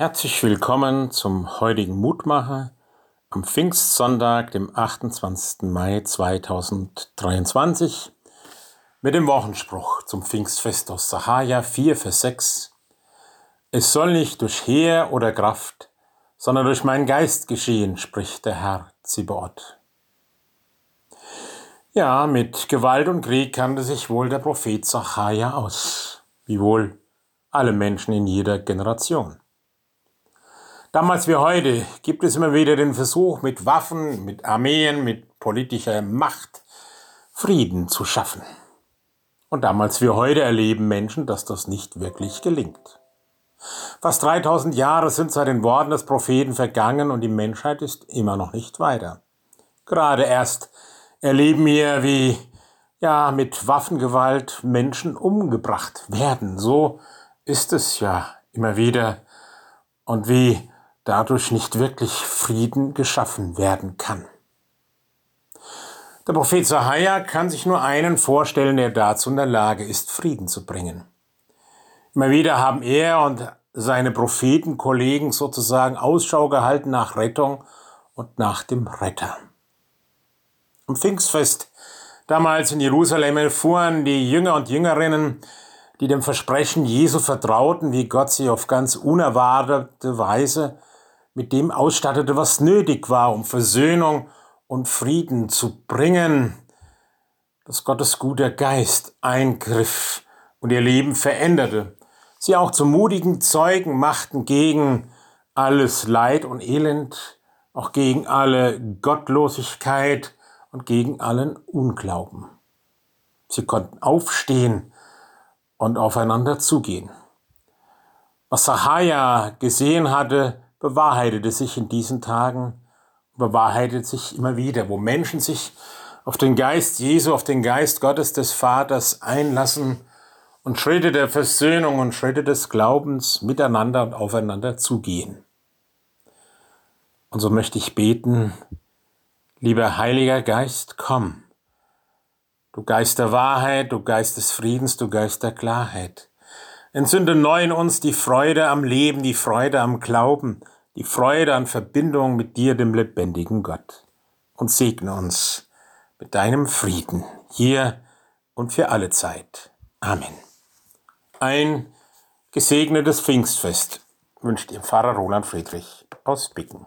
Herzlich willkommen zum heutigen Mutmacher am Pfingstsonntag, dem 28. Mai 2023, mit dem Wochenspruch zum Pfingstfest aus Sahaja 4, Vers 6. Es soll nicht durch Heer oder Kraft, sondern durch meinen Geist geschehen, spricht der Herr Zibaoth. Ja, mit Gewalt und Krieg kannte sich wohl der Prophet Sachaja aus, wie wohl alle Menschen in jeder Generation. Damals wie heute gibt es immer wieder den Versuch, mit Waffen, mit Armeen, mit politischer Macht Frieden zu schaffen. Und damals wie heute erleben Menschen, dass das nicht wirklich gelingt. Fast 3000 Jahre sind seit den Worten des Propheten vergangen und die Menschheit ist immer noch nicht weiter. Gerade erst erleben wir, wie ja mit Waffengewalt Menschen umgebracht werden. So ist es ja immer wieder. Und wie dadurch nicht wirklich Frieden geschaffen werden kann. Der Prophet Sahaja kann sich nur einen vorstellen, der dazu in der Lage ist, Frieden zu bringen. Immer wieder haben er und seine Prophetenkollegen sozusagen Ausschau gehalten nach Rettung und nach dem Retter. Am Pfingstfest damals in Jerusalem erfuhren die Jünger und Jüngerinnen, die dem Versprechen Jesu vertrauten, wie Gott sie auf ganz unerwartete Weise mit dem ausstattete, was nötig war, um Versöhnung und Frieden zu bringen, dass Gottes guter Geist eingriff und ihr Leben veränderte, sie auch zu mutigen Zeugen machten gegen alles Leid und Elend, auch gegen alle Gottlosigkeit und gegen allen Unglauben. Sie konnten aufstehen und aufeinander zugehen. Was Sahaja gesehen hatte, bewahrheitete sich in diesen Tagen, bewahrheitet sich immer wieder, wo Menschen sich auf den Geist Jesu, auf den Geist Gottes des Vaters einlassen und Schritte der Versöhnung und Schritte des Glaubens miteinander und aufeinander zugehen. Und so möchte ich beten, lieber Heiliger Geist, komm. Du Geist der Wahrheit, du Geist des Friedens, du Geist der Klarheit. Entzünde neu in uns die Freude am Leben, die Freude am Glauben, die Freude an Verbindung mit dir, dem lebendigen Gott. Und segne uns mit deinem Frieden hier und für alle Zeit. Amen. Ein gesegnetes Pfingstfest wünscht ihr Pfarrer Roland Friedrich aus Bicken.